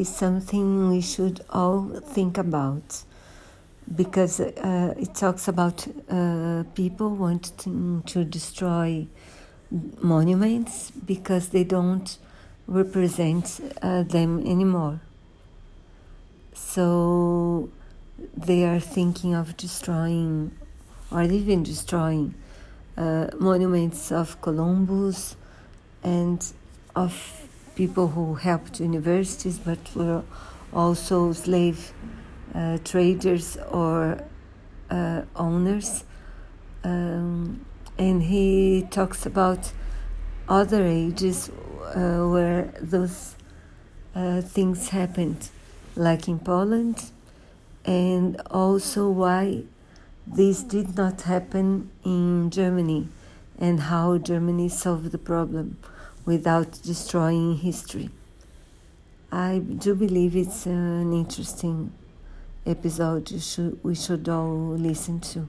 is something we should all think about because uh, it talks about uh, people wanting to destroy monuments because they don't represent uh, them anymore. So they are thinking of destroying or even destroying uh, monuments of Columbus and of people who helped universities but were also slave uh, traders or uh, owners. Um, and he talks about other ages uh, where those uh, things happened, like in Poland, and also why this did not happen in Germany and how Germany solved the problem without destroying history. I do believe it's an interesting episode should, we should all listen to.